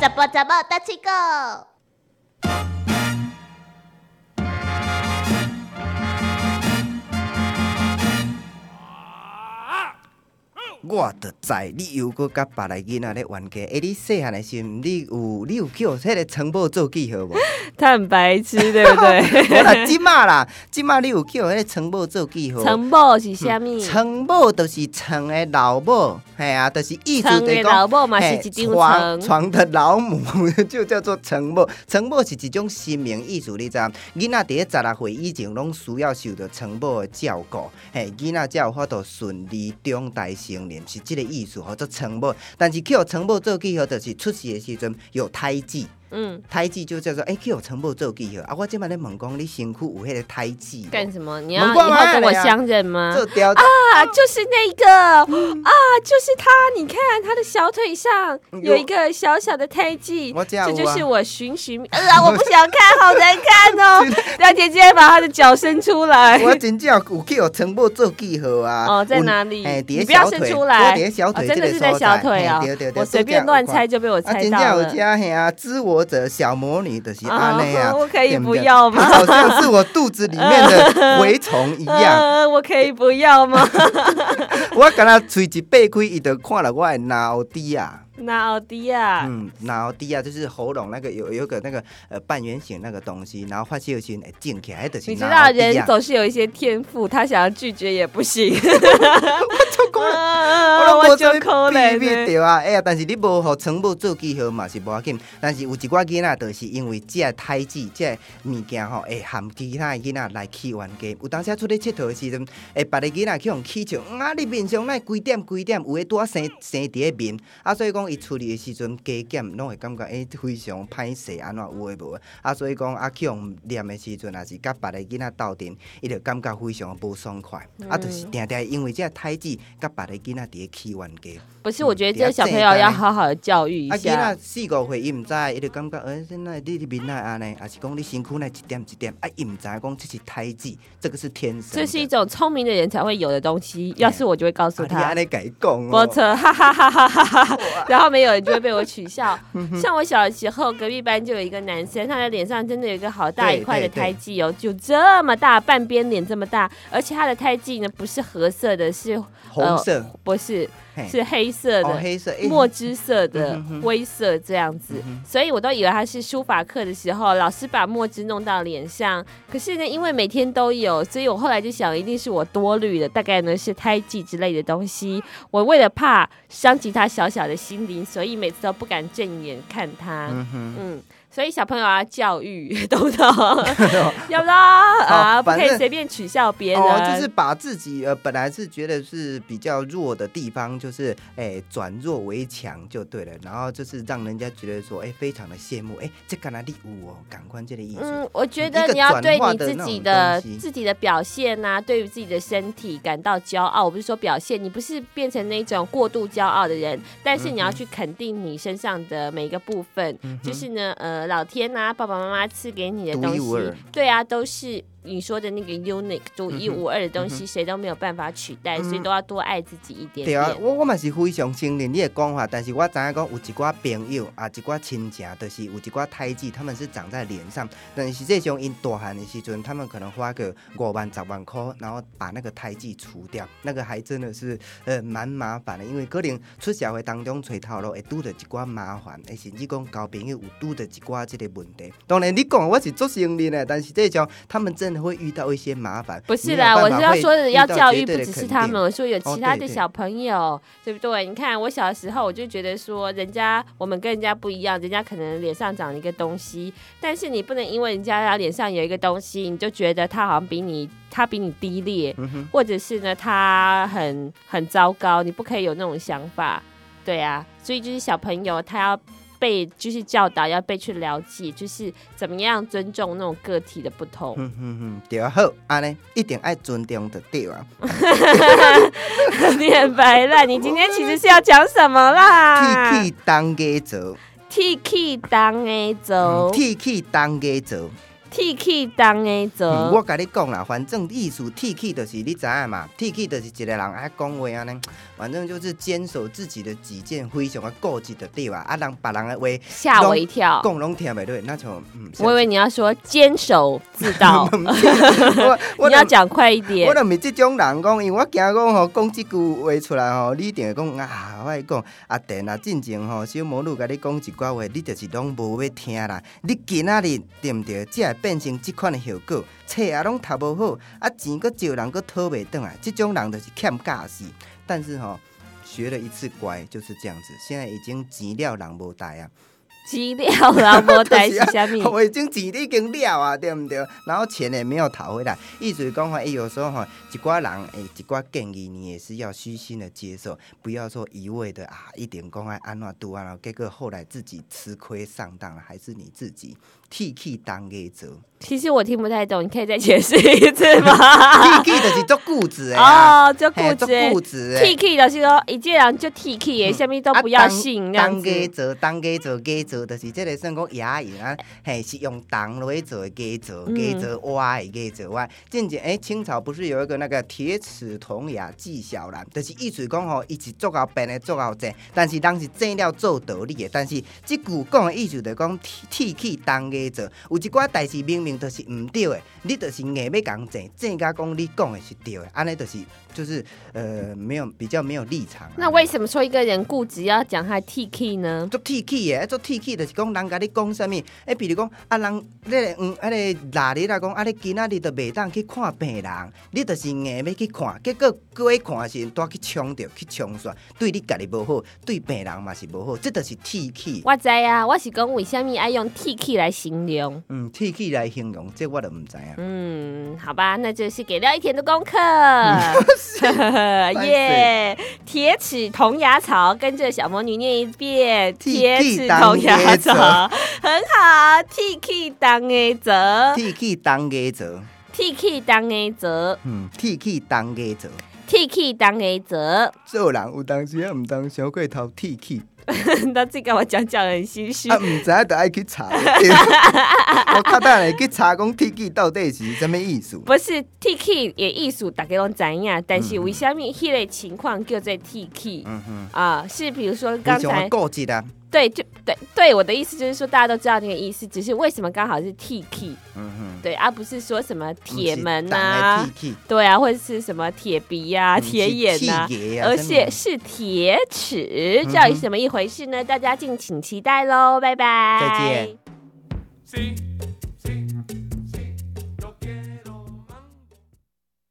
怎么怎么大七个？我就知你又搁甲别个囡仔咧冤家。诶，你细汉的时阵，你有你有叫迄个城堡做记号无？他很白痴，对不对？我啦，即马啦，即马你有叫迄个城堡做记号？城堡是虾米？城堡就是床的老母，系啊，就是意思床的就讲。老母嘛是一张床床，床的老母就叫做成母，成母是一种新名意思，你知影？囡仔伫咧十六岁以前，拢需要受到成母的照顾，嘿，囡仔才有法度顺利长大成年，是即个意思，叫做成母。但是叫成母做记号，就是出事的时阵有胎记。嗯，胎记就叫做诶，叫成母做记号啊！我即摆咧问讲，你身躯有迄个胎记无？干什么？你要以门关后跟我相认吗？做雕啊，就是那个啊，就是他。你看他的小腿上有一个小小的胎记，我这就是我寻寻呃啊，我不想看，好难看哦。让姐姐把她的脚伸出来。我真正有去有全部做记号啊！哦，在哪里？哎，伫你不要咧小腿，伸出来，真的是在小腿啊嘿对对！对，我随便乱猜就被我啊，猜真正有到了。遮嘿啊，知我者小魔女的是安尼啊，我可以不要吗她好像是我肚子里面的 蛔虫一样。呃，我可以不要吗？我敢若喙一背开，伊就看了我的脑底啊。那奥迪亚，嗯，脑底啊，就是喉咙那个有有个那个呃半圆形那个东西，然后发泄时会静起来，就是你知道脑底啊人总是有一些天赋，他想要拒绝也不行。我我拢无就做可怜避避呢。对啊，哎呀，但是你无互成母做记号嘛是无要紧，但是有一寡囡仔就是因为这个胎记、这个物件吼，会含其他的囡仔来起冤家。有当时出去佚佗的时阵，会别个囡仔去用起笑，嗯啊，你面上那几点几点，有诶拄啊生生伫咧面，啊，所以讲伊处理的时阵加减拢会感觉诶非常歹势，安怎有诶无？啊，所以讲啊去用念的时阵，也是甲别个囡仔斗阵，伊就感觉非常无爽快，啊，就是定定因为这个胎记甲别个囡仔伫咧起冤家。不是，我觉得这个小朋友要好好的教育一啊，囡下仔。四五岁，伊毋知，伊就感觉，诶、现在你的面奈安尼，还是讲你身躯奈一点一点，啊，伊毋知讲这是胎记，这个是天生。这是一种聪明的人才会有的东西，要是我就会告诉啊，你他安。尼甲伊讲哦。我车，哈哈哈哈哈哈！然后没有人就会被我取笑。像我小的时候，隔壁班就有一个男生，他的脸上真的有一个好大一块的胎记哦，就这么大，半边脸这么大，而且他的胎记呢不是褐色的，是红色，不是是黑色的。哦黑色，诶墨汁色的灰色这样子，所以我都以为他是书法课的时候，老师把墨汁弄到脸上。可是呢，因为每天都有，所以我后来就想，一定是我多虑了，大概呢是胎记之类的东西。我为了怕伤及他小小的心灵，所以每次都不敢正眼看他。嗯，嗯，所以小朋友要教育，懂不懂？要不然啊，不可以随便取笑别人。哦，就是把自己呃本来是觉得是比较弱的地方，就是哎转弱为强就对了，然后就是让人家觉得说，诶非常的羡慕，诶这干哪里有哦，感官这个意思。嗯，我觉得你要对你自己的自己的表现呐、对于自己的身体感到骄傲。我不是说表现，你不是变成那种过度骄傲的人，但是你要去肯定你身上的每一个部分。就是呢，呃，老天呐、爸爸妈妈赐给你的东西对啊，都是你说的那个 unique 独一无二的东西，谁都没有办法取代，所以都要多爱自己一点对啊，我我嘛是非常承认你的讲法，但是我知影讲有一寡朋友啊，一寡亲戚，就是有一寡胎记，他们是长在脸上，但是实际上因大汉的时阵，他们可能花个五万、十万块，然后把那个胎记除掉，那个还真的是呃蛮麻烦的，因为可能出社会当中找头路会拄着一寡麻烦，诶，甚至讲交朋友有拄着一寡这个问题。当然你讲我是做生意的，但是这种他们真的会遇到一些麻烦。不是啦，我是要说的，要教育不只是他们，我说有其他的小朋友，对不对？你看我小的时候，我就觉得说，人家我们跟人家不一样，人家可能脸上长了一个东西，但是你不能因为人家脸上有一个东西，你就觉得他好像比你他比你低劣，嗯或者是呢他很很糟糕，你不可以有那种想法，对啊，所以就是小朋友他要。被就是教导要被去了解，就是怎么样尊重那种个体的不同。嗯嗯嗯，对啊，好，安尼一定爱尊重的对啊。你很白烂，你今天其实是要讲什么啦？铁器当家做，铁器当的走，，T K 当家做，T K 当的嗯我甲你讲啦，反正艺术 T K 就是你知影嘛，T K 就是一个人爱讲话安尼，反正就是坚守自己的己见，非常的固执的对吧？啊，人别人的话吓我一跳。讲拢听袂对，那就嗯，我以为你要说坚守自盗，我你要讲快一点我。就毋是即种人讲，因为我惊讲吼，讲即句话出来吼，你一定会讲啊，我会讲啊，电啊，进前吼，小魔女甲你讲一句话，你就是拢无要听啦。你今仔日对毋对？才会变成即款的效果，册啊拢读无好，啊钱搁借人搁讨袂转来，即种人就是欠教识。但是吼，学了一次乖就是这样子，现在已经钱了人无带啊。资料啦，无代是虾米？我已经钱已经了啊，对毋对？然后钱也没有讨回来，意思是讲话，哎，有时候哈，一寡人，哎，一寡建议你也是要虚心的接受，不要说一味的啊，一点讲爱安怎拄安怎，结果后来自己吃亏上当了，还是你自己替去当个做。其实我听不太懂，你可以再解释一次吗？替去就是做固执的啊，哦，做固执固执的。，T K 就是说，一介人就 T K 耶，下面都不要信。当家做，当家做，家做，就是这个算讲牙龈啊，嘿，是用当落去做的家做，嗯家做歪的家做歪。渐渐诶，清朝不是有一个那个铁齿铜牙纪晓岚，就是意思讲吼，伊是做到笨的，做到正，但是人是正了做道理的。但是即句讲的意思就是讲替替去当家做，有一寡代志明明就是毋对的，你就是硬要讲正，正甲讲你讲的是对的，安尼就是就是呃没有比较没有立场啊。那为什么说一个人固执要讲他 T K 呢？做 T K 的，做 T K 就是讲人甲你讲啥物，诶，比如讲啊，人咧嗯，啊你哪日来讲，啊你今仔日都袂当去看病人，你就是硬要去看，结果过去看的时阵，拄去冲着去冲煞，对你家己无好，对病人嘛是无好，这就是 T K。我知啊，我是讲为什么爱用 T K 来形容。嗯，T K 来形容，这我都唔知啊。嗯，好吧，那就是给廖一田的功课。耶！铁齿铜牙草，跟着小魔女念一遍。铁齿铜牙草，很好。T K 当 A 则 T K 当家做，，T K 当 A 则嗯，T K 当家做，，T K 当 A 则。做人有当时啊唔当小过头 T 那这个我讲讲很心虚啊，。毋知影就爱去查。我较等下去查讲 T K 到底是什么意思。不是 T K 也意思，大家都知影，但是为什么迄个情况叫做 T K 嗯哼，啊？是比如说刚才。对，就对对，我的意思就是说，大家都知道那个意思，只是为什么刚好是 T K 嗯哼。对，而、不是说什么铁门呐啊对啊，或者是什么铁鼻呀、啊铁眼呐、呐而且是铁齿，到底什么一回事呢？大家敬请期待喽，拜拜，再见。